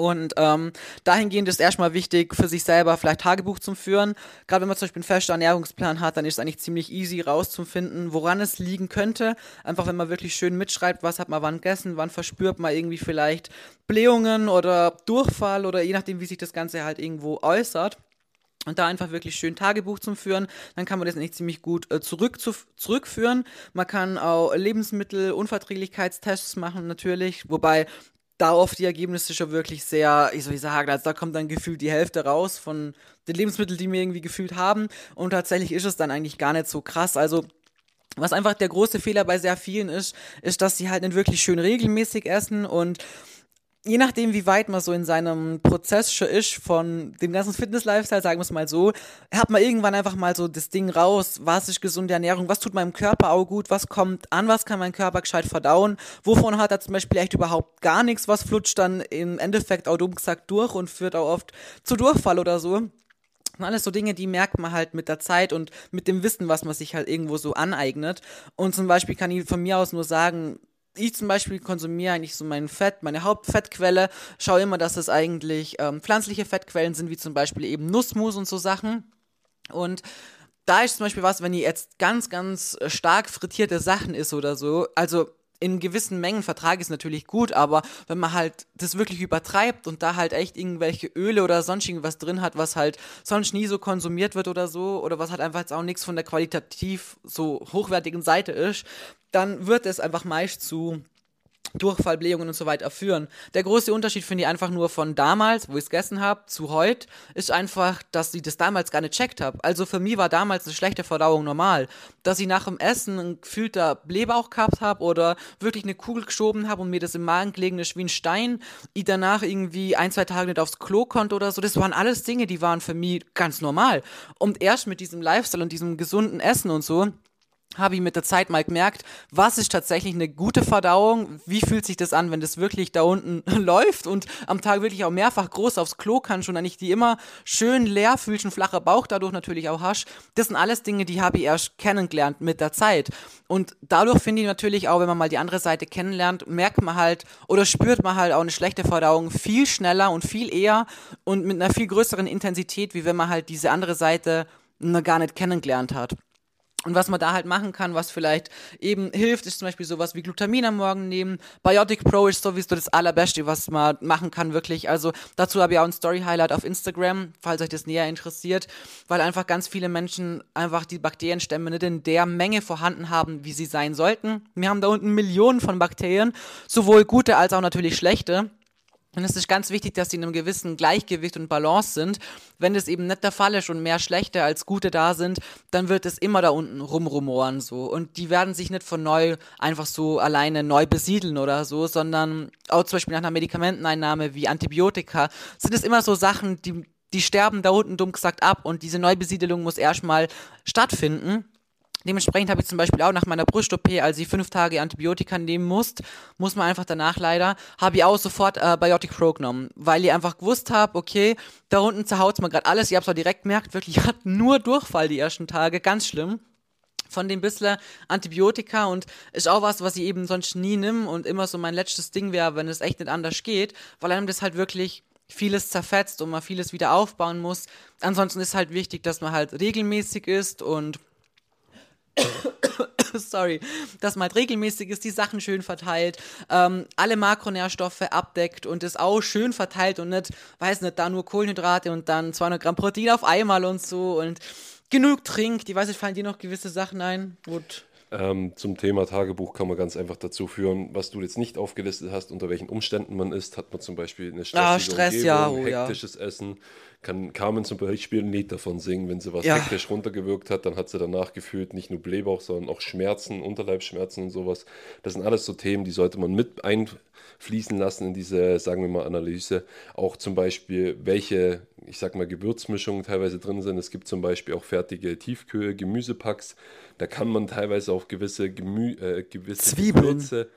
Und ähm, dahingehend ist erstmal wichtig, für sich selber vielleicht Tagebuch zu führen. Gerade wenn man zum Beispiel einen festen Ernährungsplan hat, dann ist es eigentlich ziemlich easy rauszufinden, woran es liegen könnte. Einfach wenn man wirklich schön mitschreibt, was hat man wann gegessen, wann verspürt man irgendwie vielleicht Blähungen oder Durchfall oder je nachdem, wie sich das Ganze halt irgendwo äußert. Und da einfach wirklich schön Tagebuch zum Führen, dann kann man das eigentlich ziemlich gut äh, zurück zu, zurückführen. Man kann auch Lebensmittelunverträglichkeitstests machen natürlich, wobei da oft die Ergebnisse schon wirklich sehr, ich soll sagen, also da kommt dann gefühlt die Hälfte raus von den Lebensmitteln, die wir irgendwie gefühlt haben. Und tatsächlich ist es dann eigentlich gar nicht so krass. Also was einfach der große Fehler bei sehr vielen ist, ist, dass sie halt nicht wirklich schön regelmäßig essen und je nachdem, wie weit man so in seinem Prozess schon ist von dem ganzen Fitness-Lifestyle, sagen wir es mal so, hat man irgendwann einfach mal so das Ding raus, was ist gesunde Ernährung, was tut meinem Körper auch gut, was kommt an, was kann mein Körper gescheit verdauen, wovon hat er zum Beispiel echt überhaupt gar nichts, was flutscht dann im Endeffekt auch dumm gesagt durch und führt auch oft zu Durchfall oder so. Und alles so Dinge, die merkt man halt mit der Zeit und mit dem Wissen, was man sich halt irgendwo so aneignet. Und zum Beispiel kann ich von mir aus nur sagen, ich zum Beispiel konsumiere eigentlich so mein Fett, meine Hauptfettquelle, schaue immer, dass es eigentlich ähm, pflanzliche Fettquellen sind, wie zum Beispiel eben Nussmus und so Sachen. Und da ist zum Beispiel was, wenn ihr jetzt ganz, ganz stark frittierte Sachen isst oder so, also in gewissen Mengen vertrage ich es natürlich gut, aber wenn man halt das wirklich übertreibt und da halt echt irgendwelche Öle oder sonst irgendwas drin hat, was halt sonst nie so konsumiert wird oder so, oder was halt einfach jetzt auch nichts von der qualitativ so hochwertigen Seite ist, dann wird es einfach meist zu Durchfallblähungen und so weiter führen. Der große Unterschied finde ich einfach nur von damals, wo ich es gegessen habe, zu heute, ist einfach, dass ich das damals gar nicht checkt habe. Also für mich war damals eine schlechte Verdauung normal. Dass ich nach dem Essen ein gefühlter Blähbauch gehabt habe oder wirklich eine Kugel geschoben habe und mir das im Magen gelegen ist wie ein Stein, ich danach irgendwie ein, zwei Tage nicht aufs Klo konnte oder so, das waren alles Dinge, die waren für mich ganz normal. Und erst mit diesem Lifestyle und diesem gesunden Essen und so, habe ich mit der Zeit mal gemerkt, was ist tatsächlich eine gute Verdauung, wie fühlt sich das an, wenn das wirklich da unten läuft und am Tag wirklich auch mehrfach groß aufs Klo kannst und dann nicht die immer schön leer fühlst, ein flacher Bauch dadurch natürlich auch hast. Das sind alles Dinge, die habe ich erst kennengelernt mit der Zeit. Und dadurch finde ich natürlich auch, wenn man mal die andere Seite kennenlernt, merkt man halt oder spürt man halt auch eine schlechte Verdauung viel schneller und viel eher und mit einer viel größeren Intensität, wie wenn man halt diese andere Seite noch gar nicht kennengelernt hat. Und was man da halt machen kann, was vielleicht eben hilft, ist zum Beispiel sowas wie Glutamin am Morgen nehmen. Biotic Pro ist sowieso das Allerbeste, was man machen kann, wirklich. Also dazu habe ich auch ein Story-Highlight auf Instagram, falls euch das näher interessiert, weil einfach ganz viele Menschen einfach die Bakterienstämme nicht in der Menge vorhanden haben, wie sie sein sollten. Wir haben da unten Millionen von Bakterien, sowohl gute als auch natürlich schlechte. Und es ist ganz wichtig, dass sie in einem gewissen Gleichgewicht und Balance sind. Wenn das eben nicht der Fall ist und mehr schlechte als gute da sind, dann wird es immer da unten rumrumoren so. Und die werden sich nicht von neu einfach so alleine neu besiedeln oder so, sondern auch zum Beispiel nach einer Medikamenteneinnahme wie Antibiotika sind es immer so Sachen, die, die sterben da unten dumm gesagt ab und diese Neubesiedelung muss erstmal stattfinden. Dementsprechend habe ich zum Beispiel auch nach meiner Brust-OP, als ich fünf Tage Antibiotika nehmen musste, muss man einfach danach leider, habe ich auch sofort äh, Biotic Pro genommen, weil ich einfach gewusst habe, okay, da unten zerhaut man gerade alles. Ich habe es auch direkt gemerkt, wirklich, ich hatte nur Durchfall die ersten Tage, ganz schlimm von dem bisschen Antibiotika und ist auch was, was ich eben sonst nie nimm und immer so mein letztes Ding wäre, wenn es echt nicht anders geht, weil einem das halt wirklich vieles zerfetzt und man vieles wieder aufbauen muss. Ansonsten ist halt wichtig, dass man halt regelmäßig ist und sorry, dass man halt regelmäßig ist, die Sachen schön verteilt, ähm, alle Makronährstoffe abdeckt und es auch schön verteilt und nicht, weiß nicht, da nur Kohlenhydrate und dann 200 Gramm Protein auf einmal und so und genug trinkt. Ich weiß nicht, fallen dir noch gewisse Sachen ein? Gut. Ähm, zum Thema Tagebuch kann man ganz einfach dazu führen, was du jetzt nicht aufgelistet hast, unter welchen Umständen man ist. Hat man zum Beispiel eine stressige ah, Stress, Umgebung, ja, oh, hektisches ja. Essen. Kann Carmen zum Beispiel ein Lied davon singen, wenn sie was Ja. hektisch runtergewirkt hat, dann hat sie danach gefühlt nicht nur Blähbauch, sondern auch Schmerzen, Unterleibsschmerzen und sowas. Das sind alles so Themen, die sollte man mit einfließen lassen in diese, sagen wir mal, Analyse. Auch zum Beispiel, welche, ich sag mal, Gewürzmischungen teilweise drin sind. Es gibt zum Beispiel auch fertige Tiefkühl, Gemüsepacks. Da kann man teilweise auch gewisse, Gemü äh, gewisse Zwiebeln. Gewürze,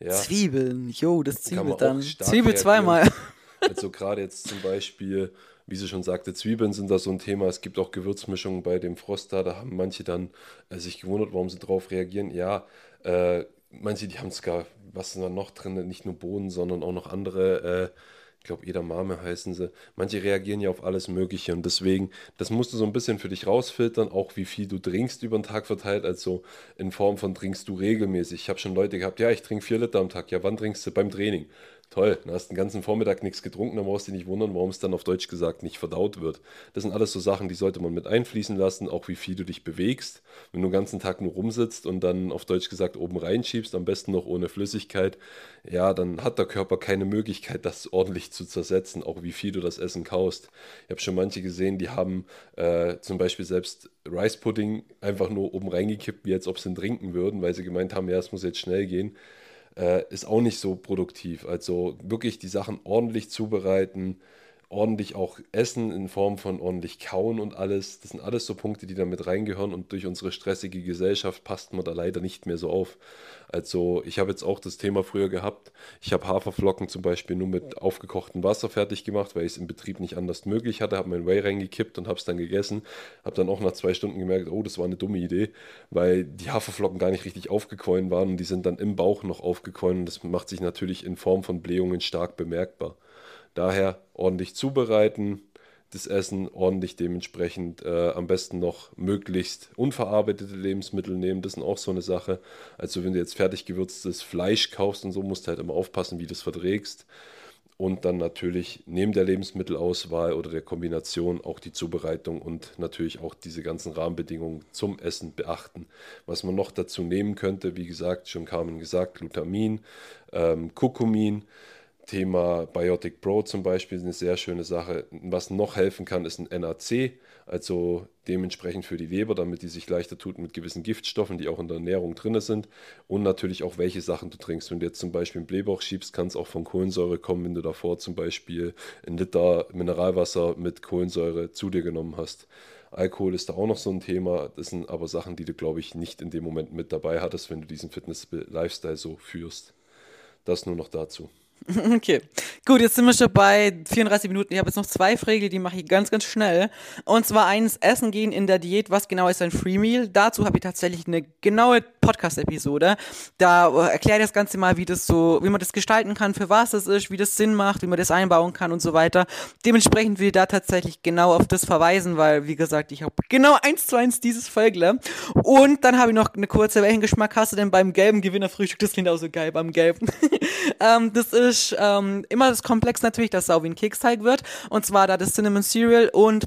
ja, Zwiebeln, jo, das Zwiebel dann. Zwiebel zweimal. Also gerade jetzt zum Beispiel, wie sie schon sagte, Zwiebeln sind da so ein Thema. Es gibt auch Gewürzmischungen bei dem Frost da. Da haben manche dann äh, sich gewundert, warum sie drauf reagieren. Ja, äh, manche, die haben sogar, was sind da noch drin? Nicht nur Bohnen, sondern auch noch andere. Äh, ich glaube, Edamame heißen sie. Manche reagieren ja auf alles Mögliche und deswegen, das musst du so ein bisschen für dich rausfiltern, auch wie viel du trinkst über den Tag verteilt, also in Form von trinkst du regelmäßig. Ich habe schon Leute gehabt, ja, ich trinke vier Liter am Tag. Ja, wann trinkst du? Beim Training. Toll, dann hast den ganzen Vormittag nichts getrunken, dann brauchst du dich nicht wundern, warum es dann auf Deutsch gesagt nicht verdaut wird. Das sind alles so Sachen, die sollte man mit einfließen lassen, auch wie viel du dich bewegst. Wenn du den ganzen Tag nur rumsitzt und dann auf Deutsch gesagt oben reinschiebst, am besten noch ohne Flüssigkeit, ja, dann hat der Körper keine Möglichkeit, das ordentlich zu zersetzen, auch wie viel du das Essen kaust. Ich habe schon manche gesehen, die haben äh, zum Beispiel selbst Rice Pudding einfach nur oben reingekippt, wie als ob sie ihn trinken würden, weil sie gemeint haben, ja, es muss jetzt schnell gehen äh, ist auch nicht so produktiv. Also wirklich die Sachen ordentlich zubereiten, ordentlich auch essen in Form von ordentlich kauen und alles. Das sind alles so Punkte, die da mit reingehören und durch unsere stressige Gesellschaft passt man da leider nicht mehr so auf. Also ich habe jetzt auch das Thema früher gehabt. Ich habe Haferflocken zum Beispiel nur mit aufgekochtem Wasser fertig gemacht, weil ich es im Betrieb nicht anders möglich hatte. Habe mein Whey reingekippt und habe es dann gegessen. Habe dann auch nach zwei Stunden gemerkt, oh, das war eine dumme Idee, weil die Haferflocken gar nicht richtig aufgequollen waren und die sind dann im Bauch noch aufgequollen. Und das macht sich natürlich in Form von Blähungen stark bemerkbar. Daher ordentlich zubereiten, das Essen ordentlich dementsprechend äh, am besten noch möglichst unverarbeitete Lebensmittel nehmen. Das ist auch so eine Sache. Also wenn du jetzt fertig gewürztes Fleisch kaufst und so, musst du halt immer aufpassen, wie du es verträgst. und dann natürlich neben der Lebensmittelauswahl oder der Kombination auch die Zubereitung und natürlich auch diese ganzen Rahmenbedingungen zum Essen beachten. Was man noch dazu nehmen könnte, wie gesagt, schon Carmen gesagt, Glutamin, ähm, Kurkumin, Thema Biotic Pro zum Beispiel ist eine sehr schöne Sache. Was noch helfen kann, ist ein NAC, also dementsprechend für die Leber, damit die sich leichter tut mit gewissen Giftstoffen, die auch in der Ernährung drin sind. Und natürlich auch, welche Sachen du trinkst. Wenn du jetzt zum Beispiel einen Blähbauch schiebst, kann es auch von Kohlensäure kommen, wenn du davor zum Beispiel ein Liter Mineralwasser mit Kohlensäure zu dir genommen hast. Alkohol ist da auch noch so ein Thema. Das sind aber Sachen, die du, glaube ich, nicht in dem Moment mit dabei hattest, wenn du diesen Fitness-Lifestyle so führst. Das nur noch dazu. Okay, gut, jetzt sind wir schon bei 34 Minuten. Ich habe jetzt noch zwei Fragen, die mache ich ganz, ganz schnell. Und zwar eins, Essen gehen in der Diät. Was genau ist ein Free Meal? Dazu habe ich tatsächlich eine genaue Podcast-Episode. Da äh, erkläre ich das Ganze mal, wie das so, wie man das gestalten kann, für was das ist, wie das Sinn macht, wie man das einbauen kann und so weiter. Dementsprechend will ich da tatsächlich genau auf das verweisen, weil, wie gesagt, ich habe genau eins zu eins dieses Folgle. Und dann habe ich noch eine kurze, welchen Geschmack hast du denn beim gelben Gewinnerfrühstück? Das klingt auch so geil, beim gelben. ähm, das ist ähm, immer das Komplex natürlich, dass es auch wie ein Keksteig wird. Und zwar da das Cinnamon Cereal und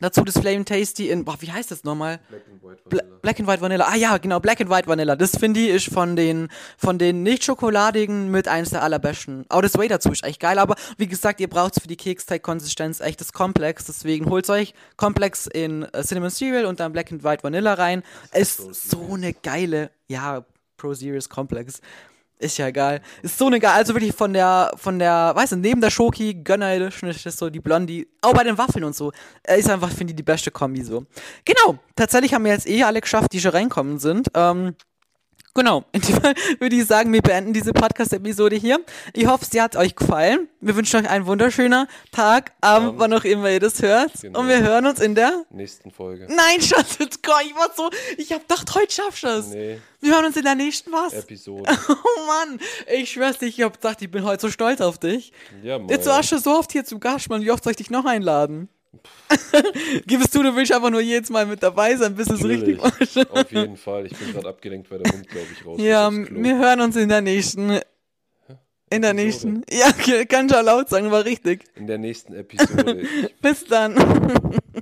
dazu das Flame Tasty in, boah, wie heißt das nochmal? Black and White Vanilla. Bla Black and White Vanilla. Ah ja, genau, Black and White Vanilla. Das finde ich ist von den, von den nicht schokoladigen mit eines der allerbesten. Auch das Way dazu ist echt geil, aber wie gesagt, ihr braucht für die Keksteig-Konsistenz echtes Komplex. Deswegen holt euch Komplex in äh, Cinnamon Cereal und dann Black and White Vanilla rein. Ist so eine geile, ja, Pro Series Komplex. Ist ja geil. Ist so eine geil. Also wirklich von der, von der, weißt du, neben der Schoki, Gönner ist so die Blondie. Auch bei den Waffeln und so. Ist einfach, finde ich, die beste Kombi so. Genau. Tatsächlich haben wir jetzt eh alle geschafft, die schon reinkommen sind. Ähm, Genau, in dem Fall würde ich sagen, wir beenden diese Podcast-Episode hier. Ich hoffe, sie hat euch gefallen. Wir wünschen euch einen wunderschönen Tag, Abend, um, wann auch immer ihr das hört. Genau. Und wir hören uns in der nächsten Folge. Nein, Schatz, ich war so, ich hab gedacht, heute schaffst du es. Nee. Wir hören uns in der nächsten was? Episode. Oh Mann, ich schwör's dir, ich hab gedacht, ich bin heute so stolz auf dich. Ja, Mann. Jetzt warst du so oft hier zu Gast, Mann. Wie oft soll ich dich noch einladen? Gib es zu, du willst einfach nur jedes Mal mit dabei sein, bis es richtig machst. Auf jeden Fall. Ich bin gerade abgelenkt, weil der Hund, glaube ich, raus Ja, wir hören uns in der nächsten. In der nächsten. Ja, kann schon laut sagen, war richtig. In der nächsten Episode. bis dann.